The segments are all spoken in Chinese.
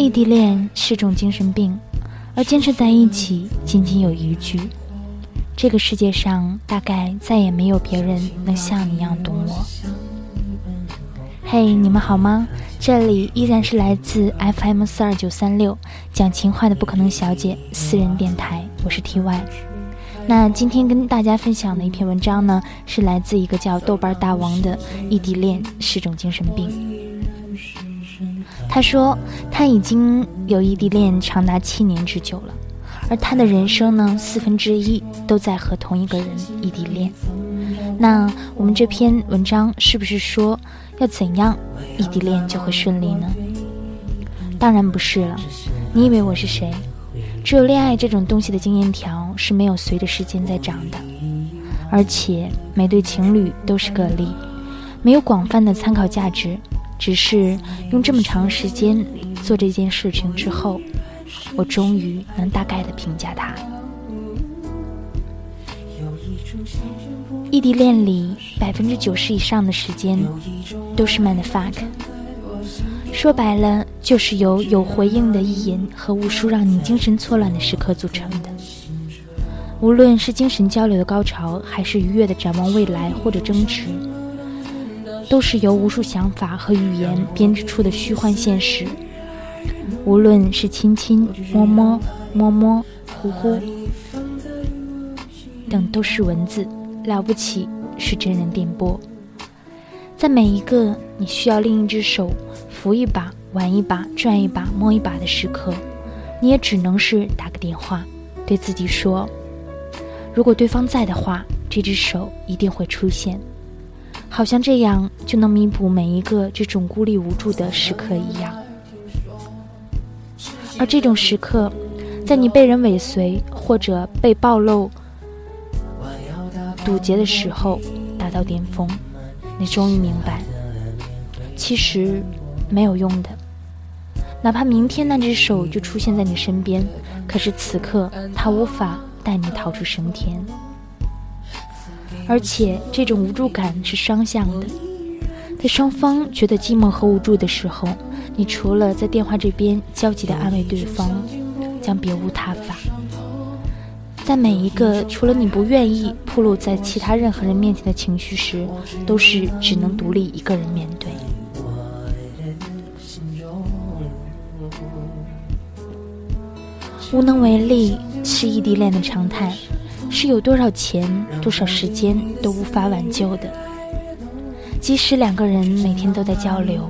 异地恋是种精神病，而坚持在一起仅仅有一句：这个世界上大概再也没有别人能像你一样懂我。嘿，你们好吗？这里依然是来自 FM 四二九三六讲情话的不可能小姐私人电台，我是 TY。那今天跟大家分享的一篇文章呢，是来自一个叫豆瓣大王的异地恋是种精神病。他说他已经有异地恋长达七年之久了，而他的人生呢，四分之一都在和同一个人异地恋。那我们这篇文章是不是说要怎样异地恋就会顺利呢？当然不是了。你以为我是谁？只有恋爱这种东西的经验条是没有随着时间在长的，而且每对情侣都是个例，没有广泛的参考价值。只是用这么长时间做这件事情之后，我终于能大概的评价它。异地恋里百分之九十以上的时间都是 man fuck，说白了就是由有回应的意淫和无数让你精神错乱的时刻组成的。无论是精神交流的高潮，还是愉悦的展望未来或者争执。都是由无数想法和语言编织出的虚幻现实。无论是亲亲、摸摸、摸摸、呼呼等，都是文字。了不起是真人电波。在每一个你需要另一只手扶一把、玩一把、转一把、摸一把的时刻，你也只能是打个电话，对自己说：如果对方在的话，这只手一定会出现。好像这样就能弥补每一个这种孤立无助的时刻一样，而这种时刻，在你被人尾随或者被暴露堵截的时候达到巅峰，你终于明白，其实没有用的。哪怕明天那只手就出现在你身边，可是此刻它无法带你逃出升天。而且这种无助感是双向的，在双方觉得寂寞和无助的时候，你除了在电话这边焦急地安慰对方，将别无他法。在每一个除了你不愿意暴露在其他任何人面前的情绪时，都是只能独立一个人面对。无能为力是异地恋的常态。是有多少钱、多少时间都无法挽救的。即使两个人每天都在交流，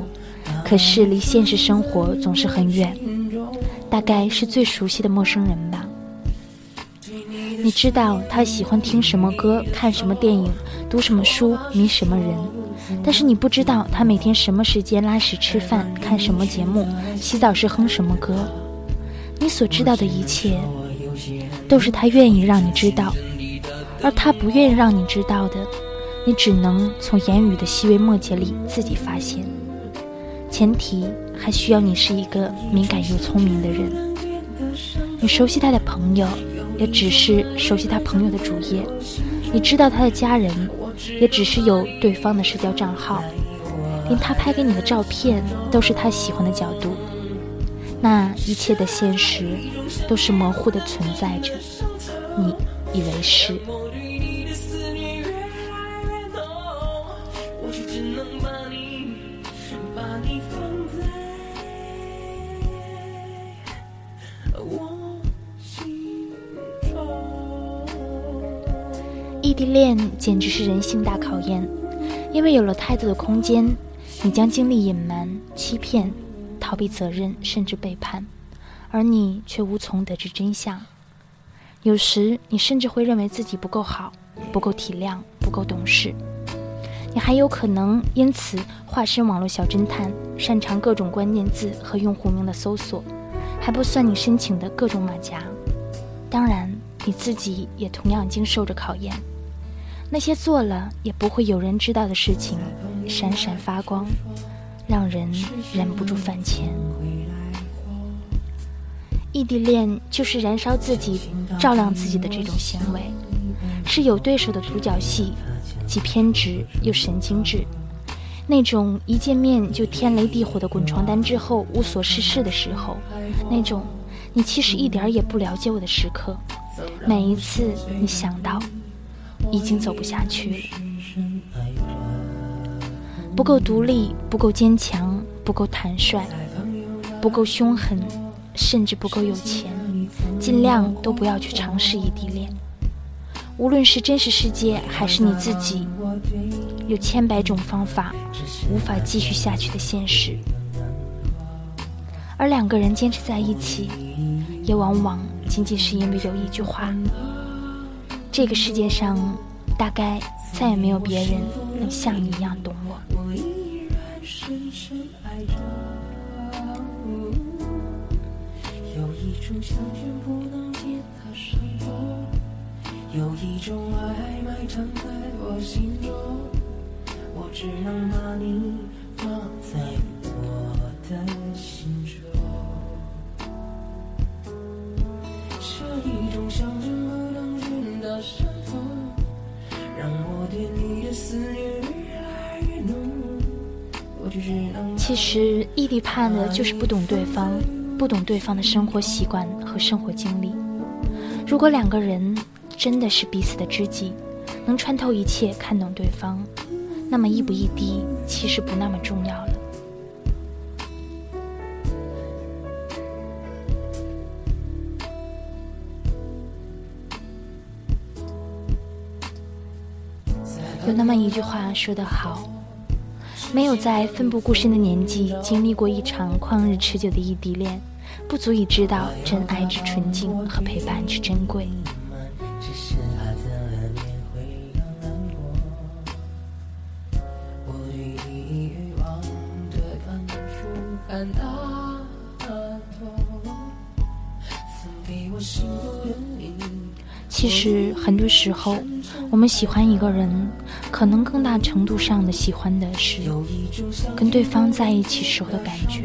可是离现实生活总是很远。大概是最熟悉的陌生人吧。你知道他喜欢听什么歌、看什么电影、读什么书、迷什么人，但是你不知道他每天什么时间拉屎、吃饭、看什么节目、洗澡时哼什么歌。你所知道的一切。都是他愿意让你知道，而他不愿意让你知道的，你只能从言语的细微末节里自己发现。前提还需要你是一个敏感又聪明的人。你熟悉他的朋友，也只是熟悉他朋友的主页；你知道他的家人，也只是有对方的社交账号。连他拍给你的照片，都是他喜欢的角度。那一切的现实都是模糊的存在着，你以为是？异地恋简直是人性大考验，因为有了太多的空间，你将经历隐瞒、欺骗。逃避责任，甚至背叛，而你却无从得知真相。有时，你甚至会认为自己不够好，不够体谅，不够懂事。你还有可能因此化身网络小侦探，擅长各种关键字和用户名的搜索，还不算你申请的各种马甲。当然，你自己也同样经受着考验。那些做了也不会有人知道的事情，闪闪发光。让人忍不住犯贱。异地恋就是燃烧自己、照亮自己的这种行为，是有对手的独角戏，既偏执又神经质。那种一见面就天雷地火的滚床单之后无所事事的时候，那种你其实一点也不了解我的时刻，每一次你想到，已经走不下去了，不够独立，不够坚强，不够坦率，不够凶狠，甚至不够有钱，尽量都不要去尝试异地恋。无论是真实世界还是你自己，有千百种方法无法继续下去的现实，而两个人坚持在一起，也往往仅仅是因为有一句话：这个世界上大概再也没有别人能像你一样懂。种不能见的伤痛。有一种爱埋藏在我心中，我只能把你放在我的心中。这一种不能见的伤痛，让我对你的思念越来越浓。我只能其实异地怕的就是不懂对方，不懂对方的生活习惯和生活经历。如果两个人。真的是彼此的知己，能穿透一切，看懂对方，那么异不异地其实不那么重要了。有那么一句话说得好，没有在奋不顾身的年纪经历过一场旷日持久的异地恋，不足以知道真爱之纯净和陪伴之珍贵。其实很多时候，我们喜欢一个人，可能更大程度上的喜欢的是跟对方在一起时候的感觉。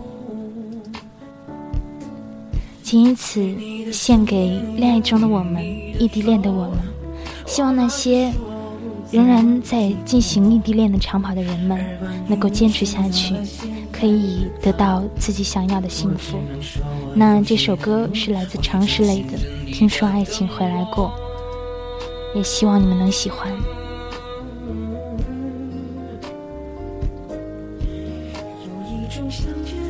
仅以此献给恋爱中的我们，异地恋的我们。希望那些仍然在进行异地恋的长跑的人们，能够坚持下去，可以得到自己想要的幸福。那这首歌是来自常石磊的《听说爱情回来过》，也希望你们能喜欢。只能把。